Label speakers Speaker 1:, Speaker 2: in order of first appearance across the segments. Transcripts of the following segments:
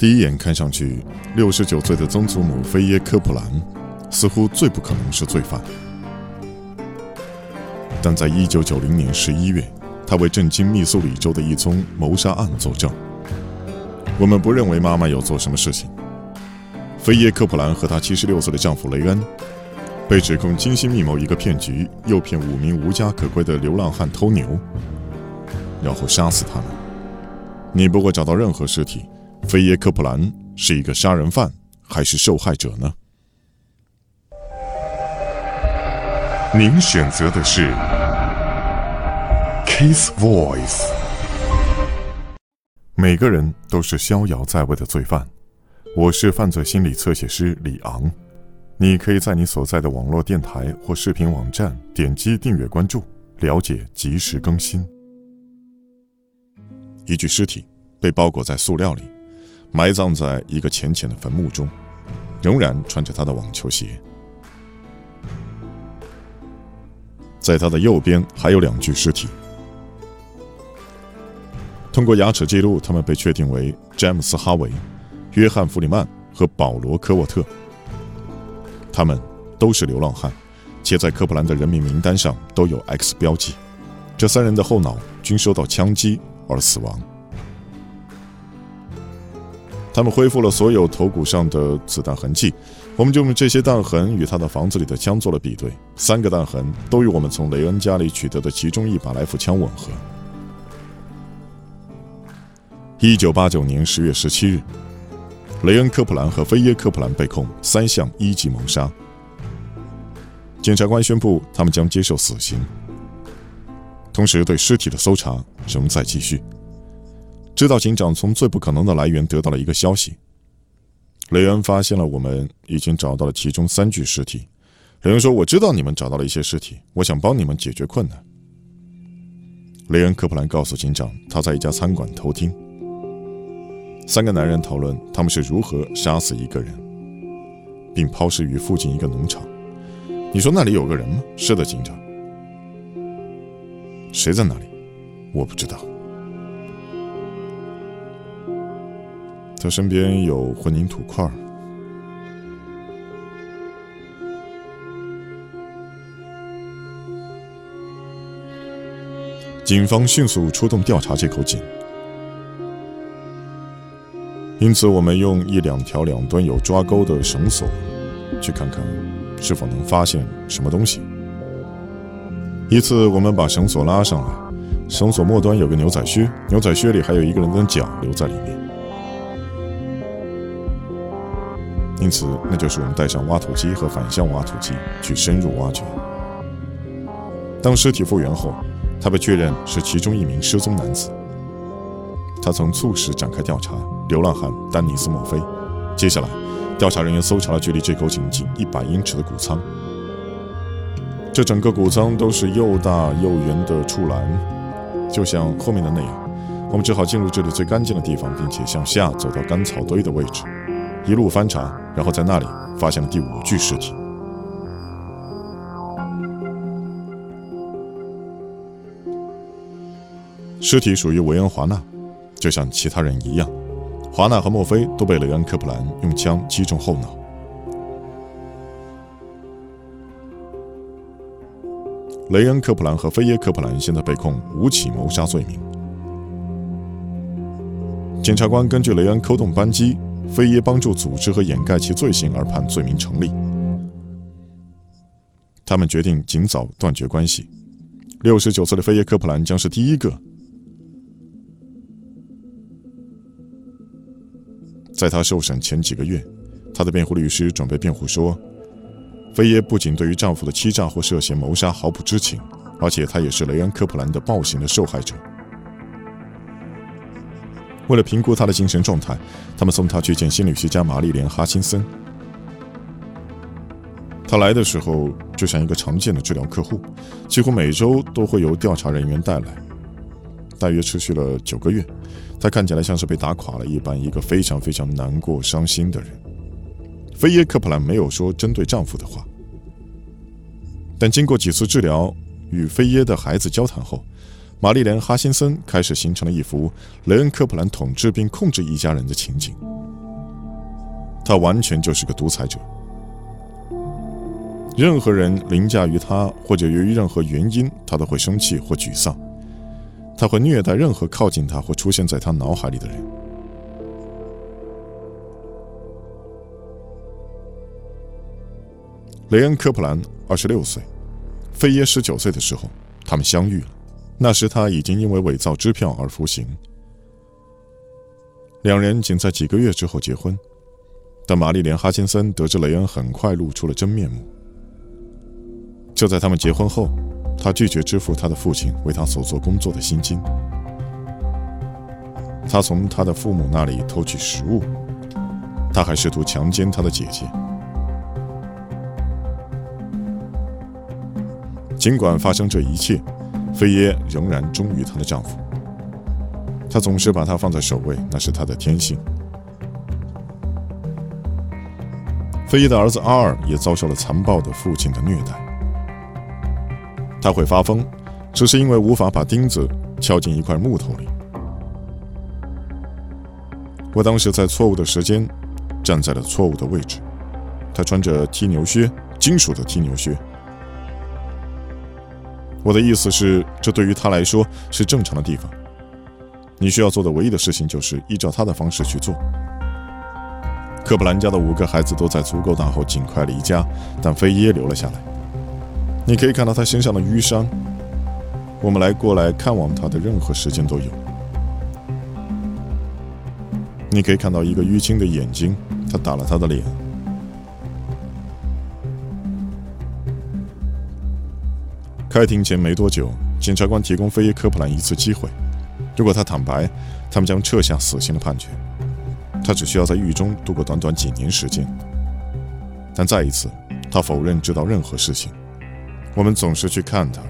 Speaker 1: 第一眼看上去，六十九岁的曾祖母菲耶·科普兰似乎最不可能是罪犯。但在一九九零年十一月，他为震惊密苏里州的一宗谋杀案作证。我们不认为妈妈有做什么事情。菲耶·科普兰和她七十六岁的丈夫雷恩被指控精心密谋一个骗局，诱骗五名无家可归的流浪汉偷牛，然后杀死他们。你不会找到任何尸体。菲耶·科普兰是一个杀人犯还是受害者呢？
Speaker 2: 您选择的是 Case Voice。
Speaker 1: 每个人都是逍遥在外的罪犯。我是犯罪心理侧写师李昂。你可以在你所在的网络电台或视频网站点击订阅关注，了解及时更新。一具尸体被包裹在塑料里，埋葬在一个浅浅的坟墓中，仍然穿着他的网球鞋。在他的右边还有两具尸体。通过牙齿记录，他们被确定为詹姆斯·哈维、约翰·弗里曼和保罗·科沃特。他们都是流浪汉，且在科普兰的人民名单上都有 X 标记。这三人的后脑均受到枪击而死亡。他们恢复了所有头骨上的子弹痕迹。我们就用这些弹痕与他的房子里的枪做了比对，三个弹痕都与我们从雷恩家里取得的其中一把来福枪吻合。一九八九年十月十七日，雷恩·科普兰和菲耶·科普兰被控三项一级谋杀。检察官宣布他们将接受死刑，同时对尸体的搜查仍在继续。知道警长从最不可能的来源得到了一个消息。雷恩发现了，我们已经找到了其中三具尸体。雷恩说：“我知道你们找到了一些尸体，我想帮你们解决困难。”雷恩·科普兰告诉警长，他在一家餐馆偷听三个男人讨论他们是如何杀死一个人，并抛尸于附近一个农场。你说那里有个人吗？是的，警长。谁在那里？我不知道。他身边有混凝土块。警方迅速出动调查这口井，因此我们用一两条两端有抓钩的绳索，去看看是否能发现什么东西。一次，我们把绳索拉上来，绳索末端有个牛仔靴，牛仔靴里还有一个人的脚留在里面。因此，那就是我们带上挖土机和反向挖土机去深入挖掘。当尸体复原后，他被确认是其中一名失踪男子。他曾促使展开调查流浪汉丹尼斯·墨菲。接下来，调查人员搜查了距离这口井仅一百英尺的谷仓。这整个谷仓都是又大又圆的畜栏，就像后面的那样。我们只好进入这里最干净的地方，并且向下走到干草堆的位置。一路翻查，然后在那里发现了第五具尸体。尸体属于维恩·华纳，就像其他人一样，华纳和墨菲都被雷恩·科普兰用枪击中后脑。雷恩·科普兰和菲耶·科普兰现在被控五起谋杀罪名。检察官根据雷恩扣动扳机。菲耶帮助组织和掩盖其罪行而判罪名成立。他们决定尽早断绝关系。六十九岁的菲耶科普兰将是第一个。在他受审前几个月，他的辩护律师准备辩护说，菲耶不仅对于丈夫的欺诈或涉嫌谋杀毫不知情，而且他也是雷恩科普兰的暴行的受害者。为了评估他的精神状态，他们送他去见心理学家玛丽莲·哈辛森。他来的时候就像一个常见的治疗客户，几乎每周都会由调查人员带来。大约持续了九个月，他看起来像是被打垮了一般，一个非常非常难过、伤心的人。菲耶·克普兰没有说针对丈夫的话，但经过几次治疗，与菲耶的孩子交谈后。玛丽莲·哈辛森开始形成了一幅雷恩·科普兰统治并控制一家人的情景。他完全就是个独裁者。任何人凌驾于他，或者由于任何原因，他都会生气或沮丧。他会虐待任何靠近他或出现在他脑海里的人。雷恩·科普兰二十六岁，费耶十九岁的时候，他们相遇了。那时他已经因为伪造支票而服刑。两人仅在几个月之后结婚，但玛丽莲·哈金森得知雷恩很快露出了真面目。就在他们结婚后，他拒绝支付他的父亲为他所做工作的薪金。他从他的父母那里偷取食物，他还试图强奸他的姐姐。尽管发生这一切，菲耶仍然忠于她的丈夫。她总是把他放在首位，那是她的天性。菲耶的儿子阿尔也遭受了残暴的父亲的虐待。他会发疯，只是因为无法把钉子敲进一块木头里。我当时在错误的时间，站在了错误的位置。他穿着踢牛靴，金属的踢牛靴。我的意思是，这对于他来说是正常的地方。你需要做的唯一的事情就是依照他的方式去做。科布兰家的五个孩子都在足够大后尽快离家，但菲耶留了下来。你可以看到他身上的淤伤。我们来过来看望他的任何时间都有。你可以看到一个淤青的眼睛，他打了他的脸。开庭前没多久，检察官提供菲耶科普兰一次机会。如果他坦白，他们将撤下死刑的判决。他只需要在狱中度过短短几年时间。但再一次，他否认知道任何事情。我们总是去看他，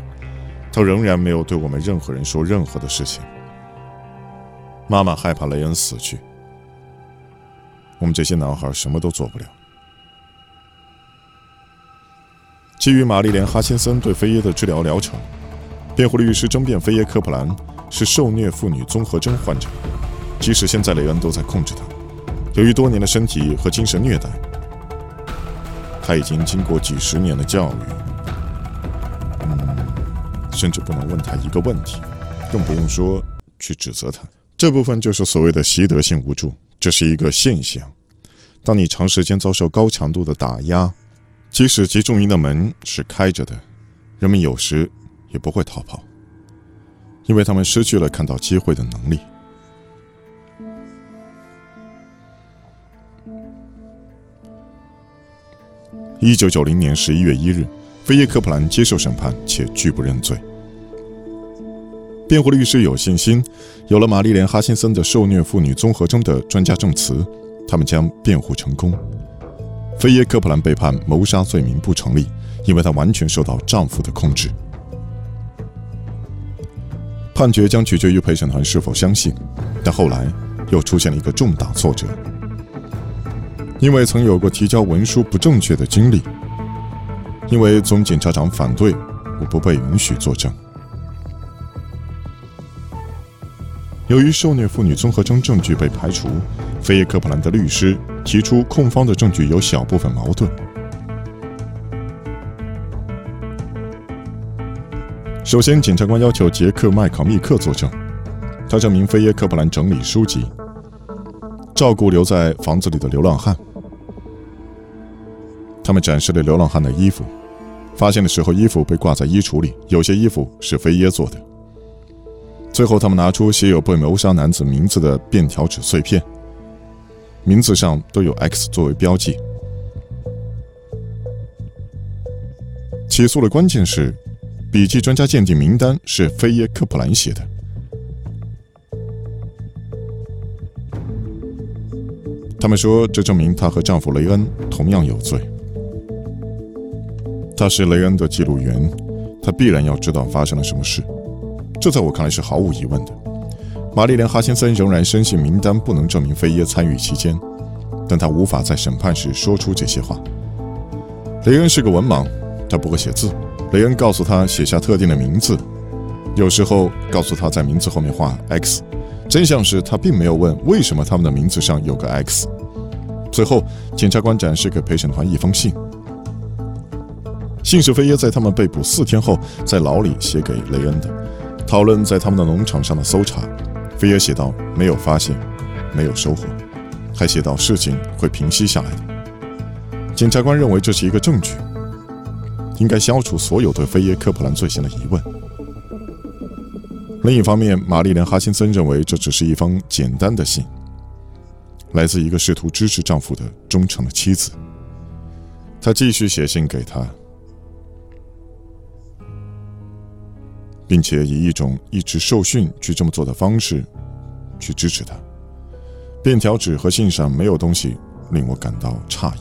Speaker 1: 他仍然没有对我们任何人说任何的事情。妈妈害怕雷恩死去。我们这些男孩什么都做不了。基于玛丽莲·哈辛森对菲耶的治疗疗程，辩护律师争辩菲耶·科普兰是受虐妇女综合征患者，即使现在雷恩都在控制他。由于多年的身体和精神虐待，他已经经过几十年的教育，嗯，甚至不能问他一个问题，更不用说去指责他。这部分就是所谓的习得性无助，这是一个现象。当你长时间遭受高强度的打压。即使集中营的门是开着的，人们有时也不会逃跑，因为他们失去了看到机会的能力。一九九零年十一月一日，菲耶科普兰接受审判且拒不认罪。辩护律师有信心，有了玛丽莲·哈辛森的受虐妇女综合征的专家证词，他们将辩护成功。菲耶科普兰被判谋杀罪名不成立，因为她完全受到丈夫的控制。判决将取决于陪审团是否相信，但后来又出现了一个重大挫折，因为曾有过提交文书不正确的经历。因为总检察长反对，我不被允许作证。由于受虐妇女综合征证据被排除，菲耶科普兰的律师。提出控方的证据有小部分矛盾。首先，检察官要求杰克·麦考密克作证，他证明菲耶·科普兰整理书籍、照顾留在房子里的流浪汉。他们展示了流浪汉的衣服，发现的时候衣服被挂在衣橱里，有些衣服是菲耶做的。最后，他们拿出写有被谋杀男子名字的便条纸碎片。名字上都有 X 作为标记。起诉的关键是，笔记专家鉴定名单是菲耶科普兰写的。他们说，这证明她和丈夫雷恩同样有罪。他是雷恩的记录员，他必然要知道发生了什么事。这在我看来是毫无疑问的。玛丽莲·哈辛森仍然深信名单不能证明菲耶参与其间，但他无法在审判时说出这些话。雷恩是个文盲，他不会写字。雷恩告诉他写下特定的名字，有时候告诉他在名字后面画 X。真相是他并没有问为什么他们的名字上有个 X。最后，检察官展示给陪审团一封信，信是菲耶在他们被捕四天后在牢里写给雷恩的，讨论在他们的农场上的搜查。菲耶写道：“没有发现，没有收获，还写道事情会平息下来的。”检察官认为这是一个证据，应该消除所有对菲耶·科普兰罪行的疑问。另一方面，玛丽莲·哈辛森认为这只是一封简单的信。来自一个试图支持丈夫的忠诚的妻子，她继续写信给他，并且以一种一直受训去这么做的方式去支持他。便条纸和信上没有东西令我感到诧异。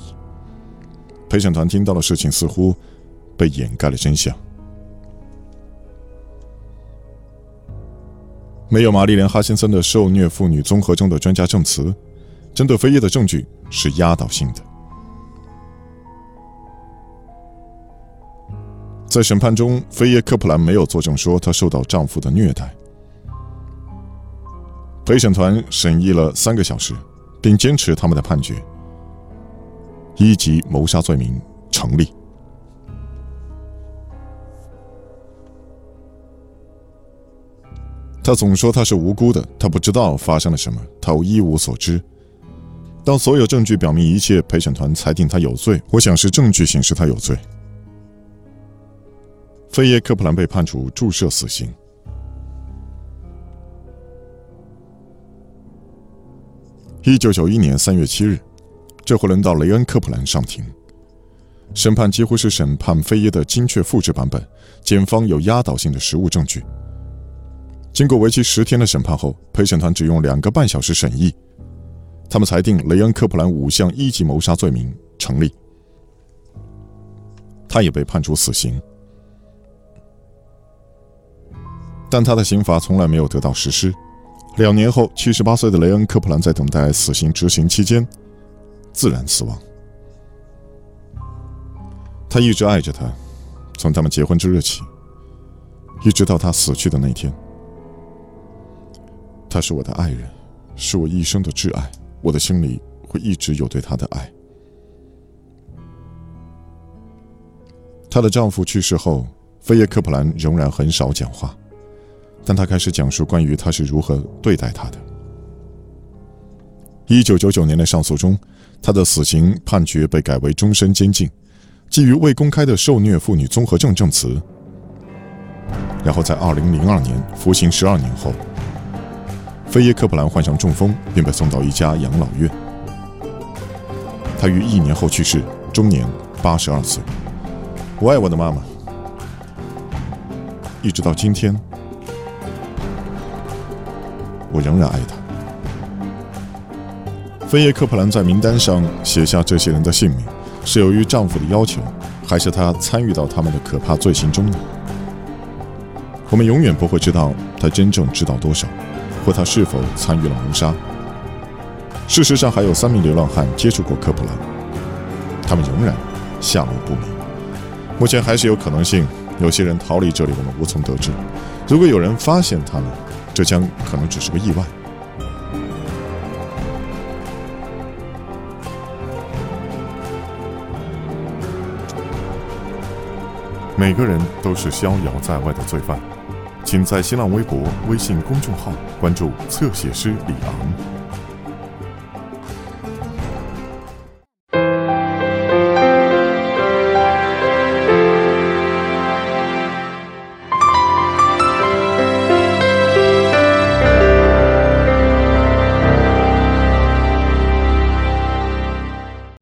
Speaker 1: 陪审团听到的事情似乎被掩盖了真相。没有玛丽莲·哈辛森的受虐妇女综合征的专家证词。针对飞叶的证据是压倒性的。在审判中，菲耶·科普兰没有作证说她受到丈夫的虐待。陪审团审议了三个小时，并坚持他们的判决：一级谋杀罪名成立。他总说他是无辜的，他不知道发生了什么，他一无所知。当所有证据表明一切，陪审团裁定他有罪。我想是证据显示他有罪。菲耶·科普兰被判处注射死刑。一九九一年三月七日，这回轮到雷恩·科普兰上庭。审判几乎是审判菲耶的精确复制版本，检方有压倒性的实物证据。经过为期十天的审判后，陪审团只用两个半小时审议。他们裁定雷恩·科普兰五项一级谋杀罪名成立，他也被判处死刑，但他的刑罚从来没有得到实施。两年后，七十八岁的雷恩·科普兰在等待死刑执行期间自然死亡。他一直爱着她，从他们结婚之日起，一直到他死去的那天。他是我的爱人，是我一生的挚爱。我的心里会一直有对她的爱。她的丈夫去世后，菲耶·科普兰仍然很少讲话，但他开始讲述关于他是如何对待她的。一九九九年的上诉中，他的死刑判决被改为终身监禁，基于未公开的受虐妇女综合症证词。然后在二零零二年服刑十二年后。菲耶·科普兰患上中风，并被送到一家养老院。他于一年后去世，终年八十二岁。我爱我的妈妈，一直到今天，我仍然爱她。菲耶·科普兰在名单上写下这些人的姓名，是由于丈夫的要求，还是她参与到他们的可怕罪行中呢？我们永远不会知道她真正知道多少。或他是否参与了谋杀？事实上，还有三名流浪汉接触过科普兰，他们仍然下落不明。目前还是有可能性，有些人逃离这里，我们无从得知。如果有人发现他们，这将可能只是个意外。每个人都是逍遥在外的罪犯。请在新浪微博、微信公众号关注“侧写师李昂”。